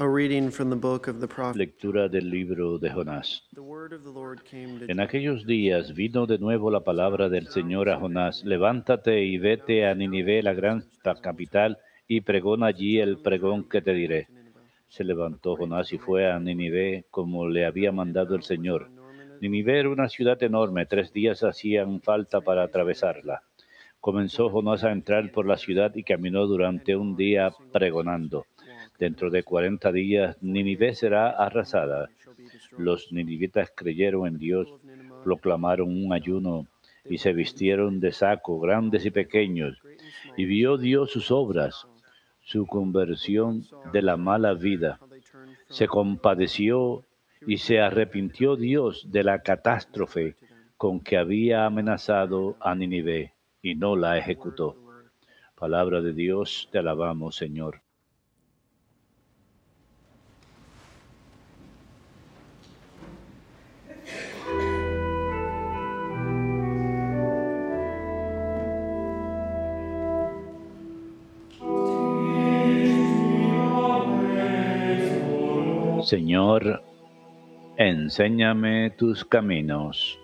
A reading from the book of the prophet. Lectura del libro de Jonás. En aquellos días vino de nuevo la palabra del Señor a Jonás. Levántate y vete a Ninive, la gran capital, y pregona allí el pregón que te diré. Se levantó Jonás y fue a Ninive como le había mandado el Señor. Ninive era una ciudad enorme, tres días hacían falta para atravesarla. Comenzó Jonás a entrar por la ciudad y caminó durante un día pregonando. Dentro de cuarenta días Ninive será arrasada. Los ninivitas creyeron en Dios, proclamaron un ayuno y se vistieron de saco, grandes y pequeños, y vio Dios sus obras, su conversión de la mala vida. Se compadeció y se arrepintió Dios de la catástrofe con que había amenazado a Ninive y no la ejecutó. Palabra de Dios, te alabamos, Señor. Señor, enséñame tus caminos.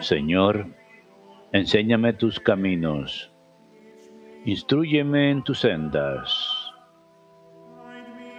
Señor, enséñame tus caminos. Instrúyeme en tus sendas.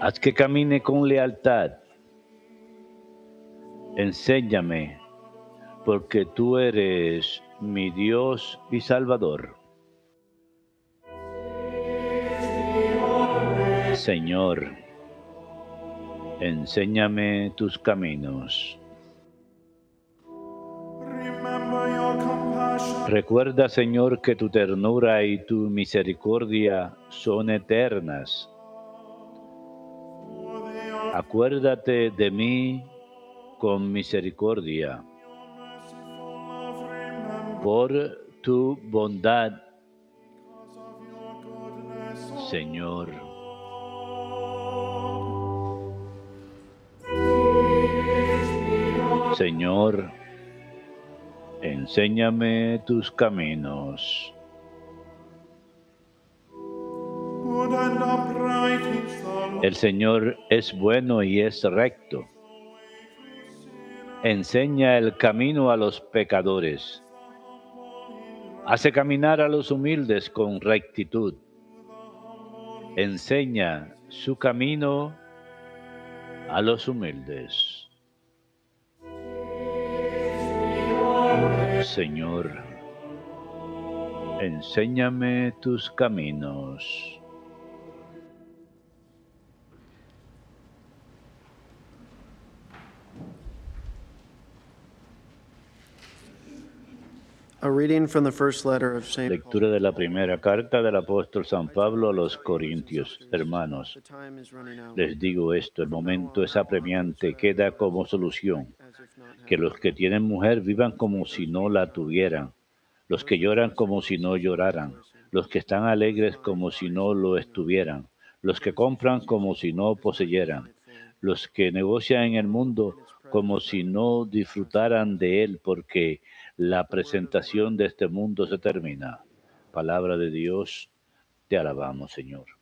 Haz que camine con lealtad. Enséñame, porque tú eres mi Dios y Salvador. Señor, enséñame tus caminos. Recuerda, Señor, que tu ternura y tu misericordia son eternas. Acuérdate de mí con misericordia. Por tu bondad, Señor. Señor, enséñame tus caminos. El Señor es bueno y es recto. Enseña el camino a los pecadores. Hace caminar a los humildes con rectitud. Enseña su camino a los humildes. Señor, enséñame tus caminos. A reading from the first letter of St. Lectura de la primera carta del apóstol San Pablo a los Corintios. Hermanos, les digo esto, el momento es apremiante, queda como solución. Que los que tienen mujer vivan como si no la tuvieran, los que lloran como si no lloraran, los que están alegres como si no lo estuvieran, los que compran como si no poseyeran, los que negocian en el mundo como si no disfrutaran de él, porque la presentación de este mundo se termina. Palabra de Dios, te alabamos, Señor.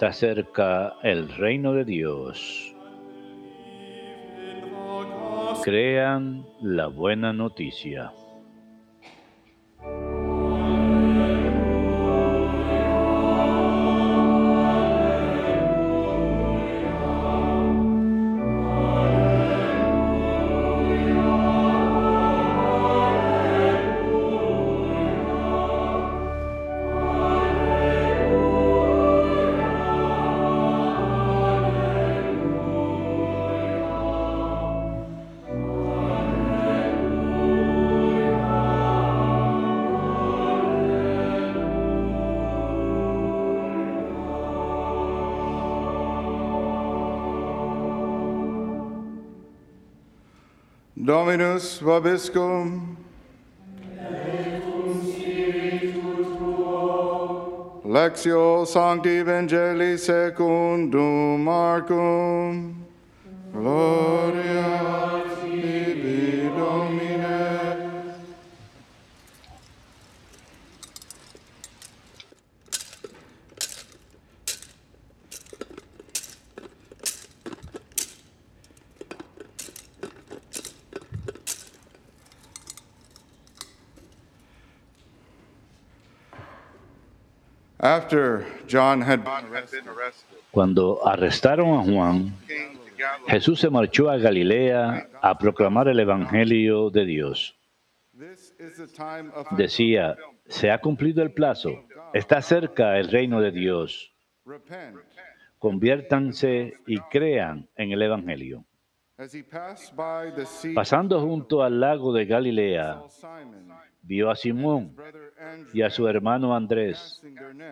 Está cerca el reino de Dios. Crean la buena noticia. Dominus vobiscum. Lectio Sancti Evangelii secundum Marcum. Gloria Cuando arrestaron a Juan. Jesús se marchó a Galilea a proclamar el Evangelio de Dios. Decía, se ha cumplido el plazo, está cerca el reino de Dios. repent. Conviértanse y crean en el Evangelio. Pasando junto al lago de Galilea, vio a Simón y a su hermano Andrés,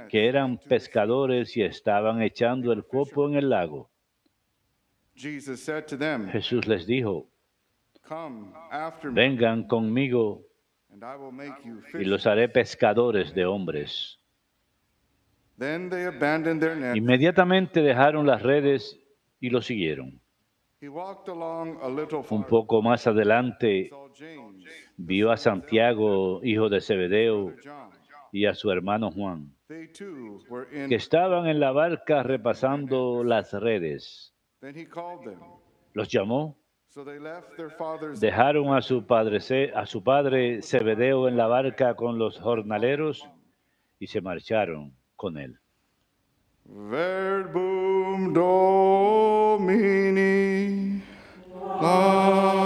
que eran pescadores y estaban echando el copo en el lago. Jesús les dijo, vengan conmigo y los haré pescadores de hombres. Then they abandoned their net. Inmediatamente dejaron las redes y lo siguieron. Un poco más adelante vio a Santiago, hijo de Zebedeo, y a su hermano Juan, que estaban en la barca repasando las redes. Los llamó, dejaron a su padre, a su padre Zebedeo en la barca con los jornaleros y se marcharon con él. Verbum Domini lasti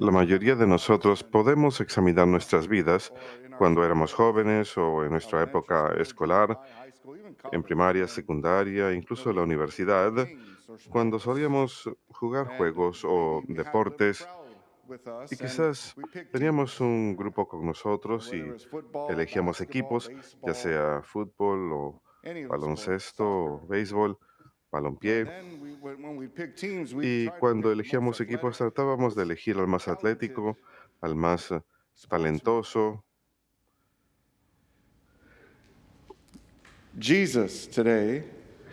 La mayoría de nosotros podemos examinar nuestras vidas cuando éramos jóvenes o en nuestra época escolar, en primaria, secundaria, incluso en la universidad, cuando solíamos jugar juegos o deportes. Y quizás teníamos un grupo con nosotros y elegíamos equipos, ya sea fútbol o baloncesto o béisbol, balompié. Y cuando elegíamos equipos tratábamos de elegir al más atlético, al más eh, talentoso.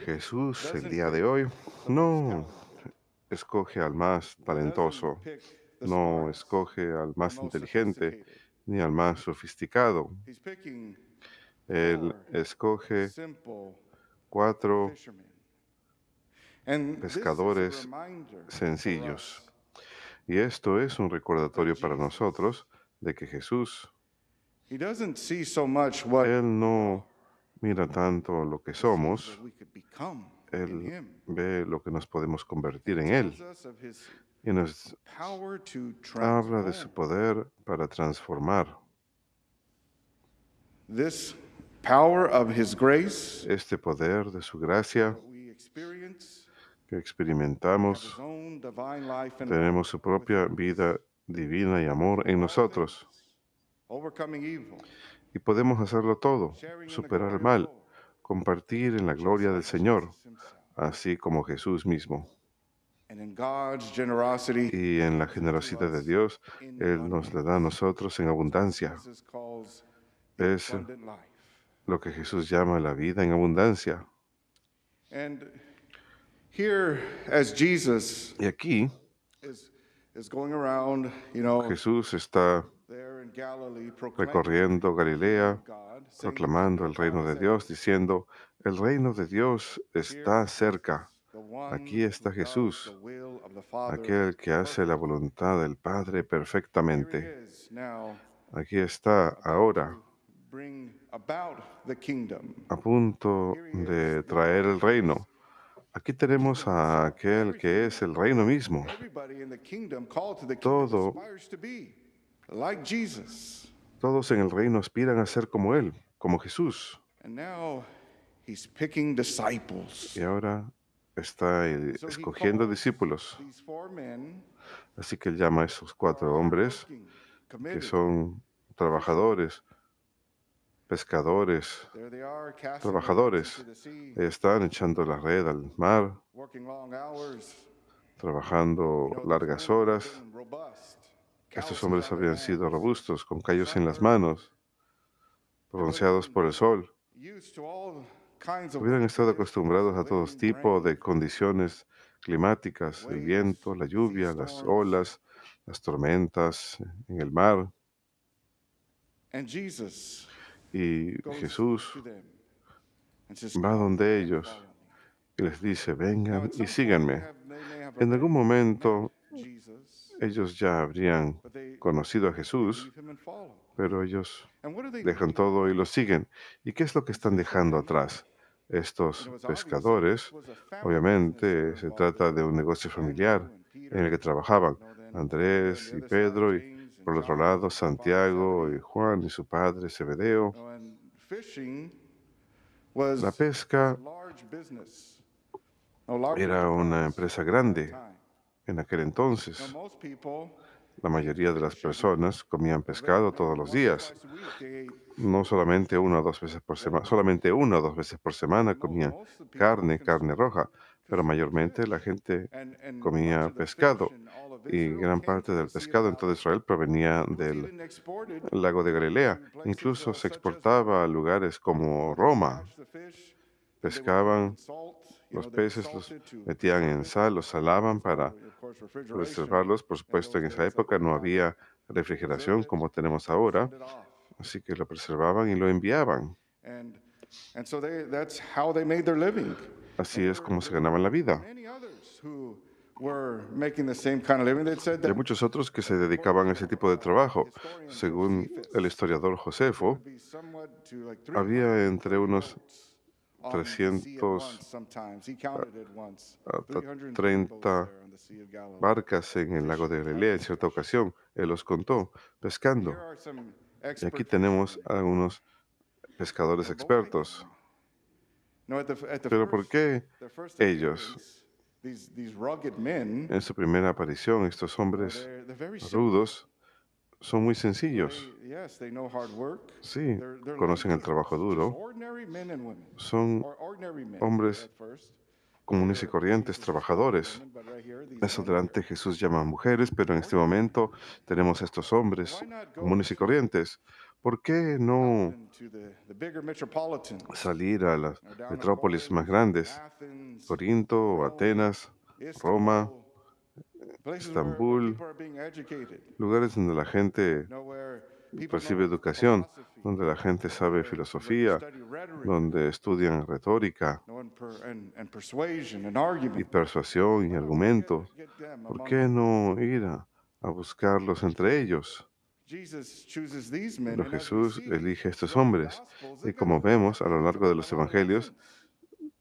Jesús el día de hoy no escoge al más talentoso, no escoge al más inteligente ni al más sofisticado. Él escoge cuatro fishermen. And this is a pescadores sencillos. Y esto es un recordatorio para nosotros de que Jesús, Él no mira tanto lo que somos, Él ve lo que nos podemos convertir en Él y nos habla de su poder para transformar. Este poder de su gracia experimentamos, tenemos su propia vida divina y amor en nosotros y podemos hacerlo todo, superar el mal, compartir en la gloria del Señor, así como Jesús mismo. Y en la generosidad de Dios, Él nos la da a nosotros en abundancia. Es lo que Jesús llama la vida en abundancia. Here, as Jesus Y aquí is, is going around, you know, Jesús está there in Galilee, proclaiming recorriendo Galilea, proclamando el reino de Dios, diciendo, el reino de Dios está cerca. "The one Aquí está Jesús, aquel que hace la voluntad del Padre perfectamente. Aquí está ahora, a punto de traer el reino. Aquí tenemos a aquel que es el reino mismo. Todo-. Todos en el reino aspiran a ser como Él, como Jesús. Y ahora está eh, escogiendo discípulos. Así que él llama a esos cuatro hombres que son trabajadores, pescadores, trabajadores. Están echando la red al mar, trabajando largas horas. Estos hombres habían sido robustos, con callos en las manos, bronceados por el sol. Hubieran estado acostumbrados a todo tipo de condiciones climáticas, el viento, la lluvia, las olas, las tormentas en el mar. Y Jesús va "Come donde and ellos follow me." y les dice, vengan y síganme. En algún momento ellos ya habrían conocido a Jesús, pero ellos dejan todo y lo siguen. ¿Y qué es lo que están dejando atrás? Estos pescadores, obviamente se trata de un negocio familiar en el que trabajaban Andrés y Pedro y por otro lado Santiago y Juan y su padre Zebedeo. La pesca era una empresa grande en aquel entonces. La mayoría de las personas comían pescado todos los días. No solamente una o dos veces por semana, solamente una o dos veces por semana comían carne, carne roja, pero mayormente la gente comía pescado y gran parte del pescado en todo Israel provenía del lago de Galilea. Incluso se exportaba a lugares como Roma. Pescaban los peces, los metían en sal, los salaban para reservarlos. Por supuesto, en esa época no había refrigeración como tenemos ahora, así que lo preservaban y lo enviaban. Así es como se ganaban la vida. Y hay muchos otros que se dedicaban a ese tipo de trabajo. Según el historiador Josefo, había entre unos 300 hasta 30 barcas en el lago de Galilea en cierta ocasión. Él los contó pescando. Y aquí tenemos a algunos pescadores expertos. Pero ¿por qué ellos, en su primera aparición, estos hombres rudos, son muy sencillos? Sí, conocen el trabajo duro. Son hombres comunes y corrientes, trabajadores. Más adelante Jesús llama a mujeres, pero en este momento tenemos a estos hombres comunes y corrientes. ¿Por qué no salir a las metrópolis más grandes? Corinto, Atenas, Roma, Estambul, lugares donde la gente recibe educación, donde la gente sabe filosofía, donde estudian retórica y persuasión y argumento. ¿Por qué no ir a, a buscarlos entre ellos? Pero Jesús elige a estos hombres y como vemos a lo largo de los evangelios,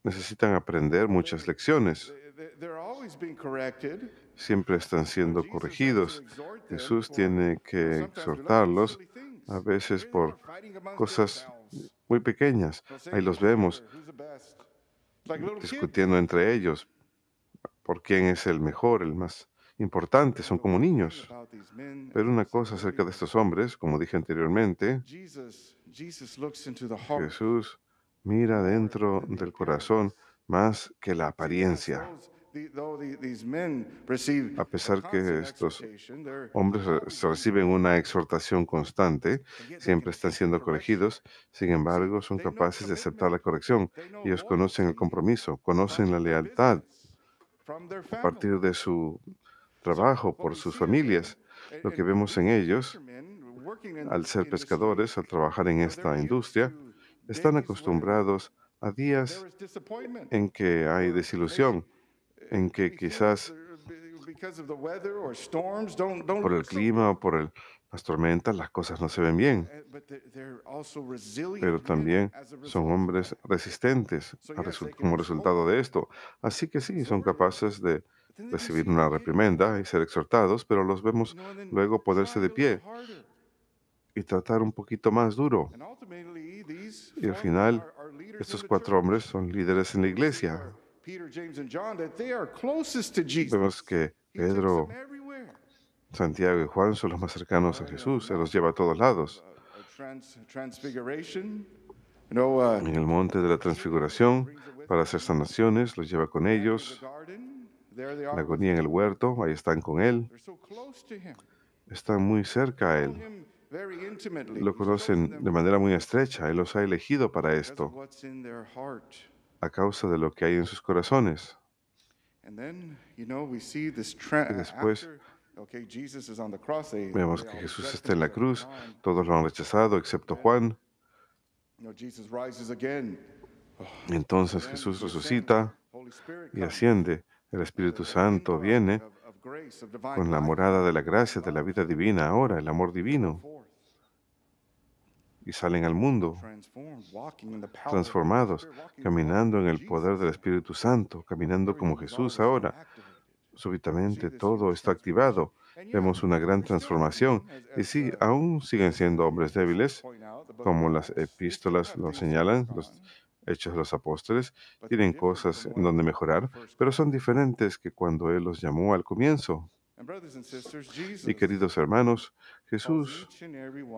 necesitan aprender muchas lecciones. Siempre están siendo corregidos. Jesús tiene que exhortarlos a veces por cosas muy pequeñas. Ahí los vemos discutiendo entre ellos por quién es el mejor, el más importante. Son como niños. Pero una cosa acerca de estos hombres, como dije anteriormente, Jesús mira dentro del corazón más que la apariencia. A pesar que estos hombres re- reciben una exhortación constante, siempre están siendo corregidos, sin embargo, son capaces de aceptar la corrección. Ellos conocen el compromiso, conocen la lealtad a partir de su trabajo por sus familias. Lo que vemos en ellos, al ser pescadores, al trabajar en esta industria, están acostumbrados a días en que hay desilusión, en que quizás por el clima o por las tormentas las cosas no se ven bien, pero también son hombres resistentes como resultado de esto. Así que sí, son capaces de recibir una reprimenda y ser exhortados, pero los vemos luego ponerse de pie y tratar un poquito más duro. Y al final, estos cuatro hombres son líderes en la iglesia. Vemos que Pedro. Santiago y Juan son los más cercanos a Jesús. Él los lleva a todos lados. Uh, En el monte de la transfiguración, para hacer sanaciones, los lleva con ellos. La agonía en el huerto, ahí están con él. Están muy cerca a él. Lo conocen de manera muy estrecha. Él los ha elegido para esto, a causa de lo que hay en sus corazones. Y después, Vemos que Jesús está en la cruz. Todos lo han rechazado, excepto Juan. Entonces Jesús resucita y asciende. El Espíritu Santo viene con la morada de la gracia, de la vida divina ahora, el amor divino, y salen al mundo transformados, caminando en el poder del Espíritu Santo, caminando como Jesús ahora. Súbitamente todo está activado. Vemos una gran transformación. Y sí, aún siguen siendo hombres débiles, como las epístolas lo señalan, hechos de los apóstoles, tienen cosas en donde mejorar, pero son diferentes que cuando Él los llamó al comienzo. Y queridos hermanos, Jesús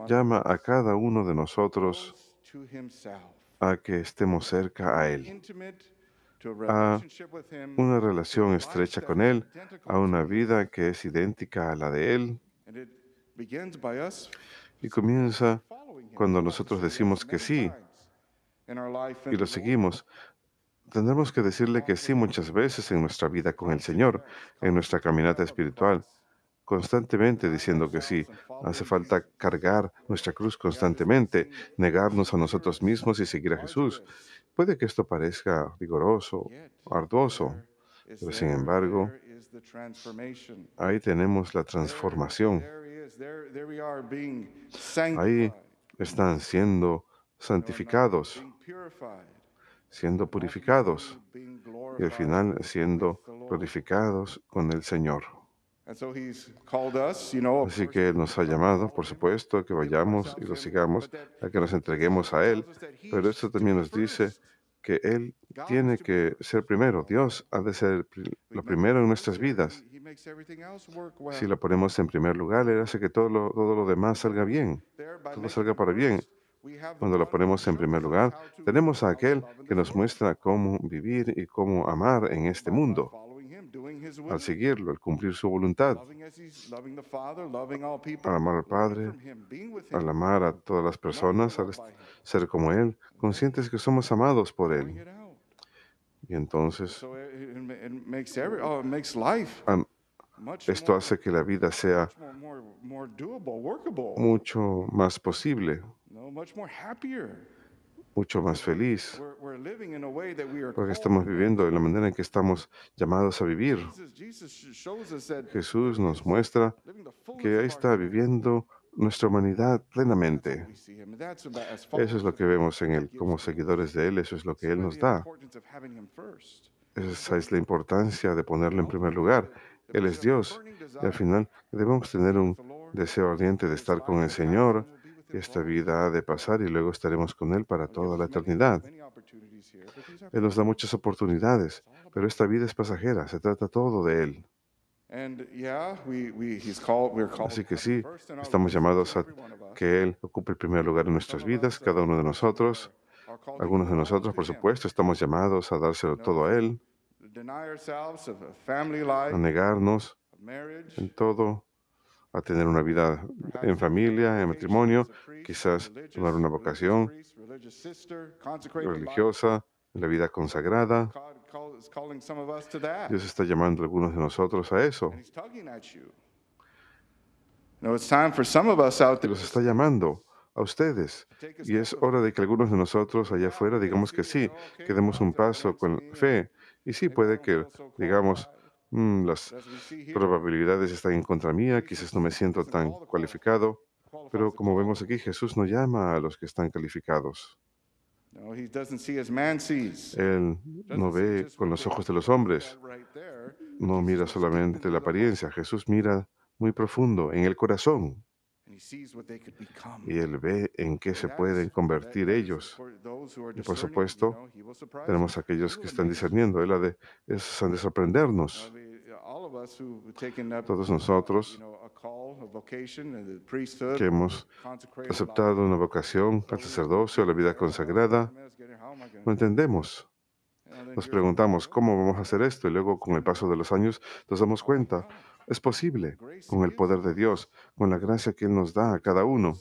llama a cada uno de nosotros a que estemos cerca a Él, a una relación estrecha con Él, a una vida que es idéntica a la de Él, y comienza cuando nosotros decimos que sí y lo seguimos. Tendremos que decirle que sí muchas veces en nuestra vida con el Señor, en nuestra caminata espiritual, constantemente diciendo que sí. Hace falta cargar nuestra cruz constantemente, negarnos a nosotros mismos y seguir a Jesús. Puede que esto parezca rigoroso, arduoso, pero sin embargo, ahí tenemos la transformación. Ahí están siendo santificados, siendo purificados y al final siendo glorificados con el Señor. Así que Él nos ha llamado, por supuesto, que vayamos y lo sigamos, a que nos entreguemos a Él, pero esto también nos dice que Él tiene que ser primero. Dios ha de ser lo primero en nuestras vidas. Si lo ponemos en primer lugar, Él hace que todo lo, todo lo demás salga bien, todo salga para bien. Cuando lo ponemos en primer lugar, tenemos a aquel que nos muestra cómo vivir y cómo amar en este mundo. Al seguirlo, al cumplir su voluntad, al amar al Padre, al amar a todas las personas, al ser como Él, conscientes que somos amados por Él. Y entonces, esto hace que la vida sea mucho más posible, mucho más feliz, porque estamos viviendo de la manera en que estamos llamados a vivir. Jesús nos muestra que ahí está viviendo nuestra humanidad plenamente. Eso es lo que vemos en Él. Como seguidores de Él, eso es lo que Él nos da. Esa es la importancia de ponerlo en primer lugar. Él es Dios. Y al final debemos tener un deseo ardiente de estar con el Señor. Esta vida ha de pasar y luego estaremos con Él para toda la eternidad. Él nos da muchas oportunidades, pero esta vida es pasajera. Se trata todo de Él. Así que sí, estamos llamados a que Él ocupe el primer lugar en nuestras vidas, cada uno de nosotros. Algunos de nosotros, por supuesto, estamos llamados a dárselo todo a Él, a negarnos en todo, a tener una vida en familia, en matrimonio, quizás tomar una vocación religiosa, la vida consagrada. Dios está llamando a algunos de nosotros a eso. Los está llamando a ustedes. Y es hora de que algunos de nosotros allá afuera digamos que sí, que demos un paso con fe. Y sí, puede que digamos, "Mm, las probabilidades están en contra mía, quizás no me siento tan cualificado. Pero como vemos aquí, Jesús no llama a los que están calificados. Él no ve con los ojos de los hombres, no mira solamente la apariencia, Jesús mira muy profundo en el corazón. Y Él ve en qué se pueden convertir ellos. Y por supuesto, tenemos aquellos que están discerniendo. Él ha de, esos han de sorprendernos. Todos nosotros que hemos aceptado una vocación al sacerdocio, a la vida consagrada, no entendemos. Nos preguntamos, ¿cómo vamos a hacer esto? Y luego, con el paso de los años, nos damos cuenta, es posible, con el poder de Dios, con la gracia que Él nos da a cada uno.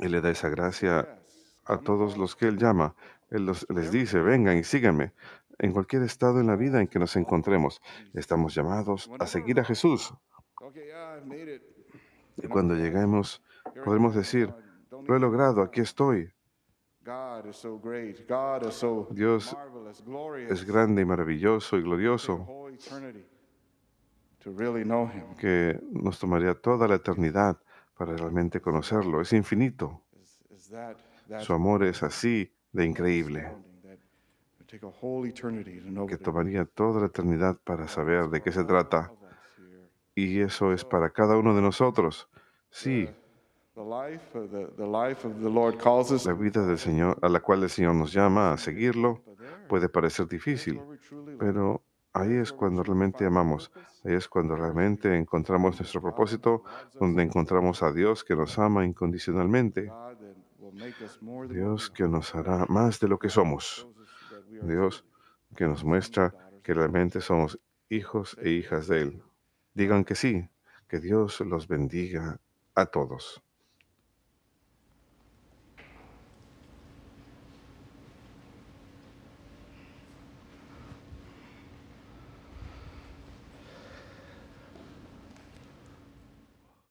Él le da esa gracia a todos los que Él llama. Él los- les dice, vengan y síganme. En cualquier estado en la vida en que nos encontremos, estamos llamados a seguir a Jesús. Y cuando lleguemos, podremos decir, lo he logrado, aquí estoy. Dios Es grande y maravilloso y glorioso que nos tomaría toda la eternidad para realmente conocerlo. Es infinito. Su amor es así de increíble que tomaría toda la eternidad para saber de qué se trata. Y eso es para cada uno de nosotros. Sí, la vida del Señor, a la cual el Señor nos llama a seguirlo, puede parecer difícil, pero ahí es cuando realmente amamos, ahí es cuando realmente encontramos nuestro propósito, donde encontramos a Dios que nos ama incondicionalmente, Dios que nos hará más de lo que somos, Dios que nos muestra que realmente somos hijos e hijas de Él. Digan que sí, que Dios los bendiga a todos.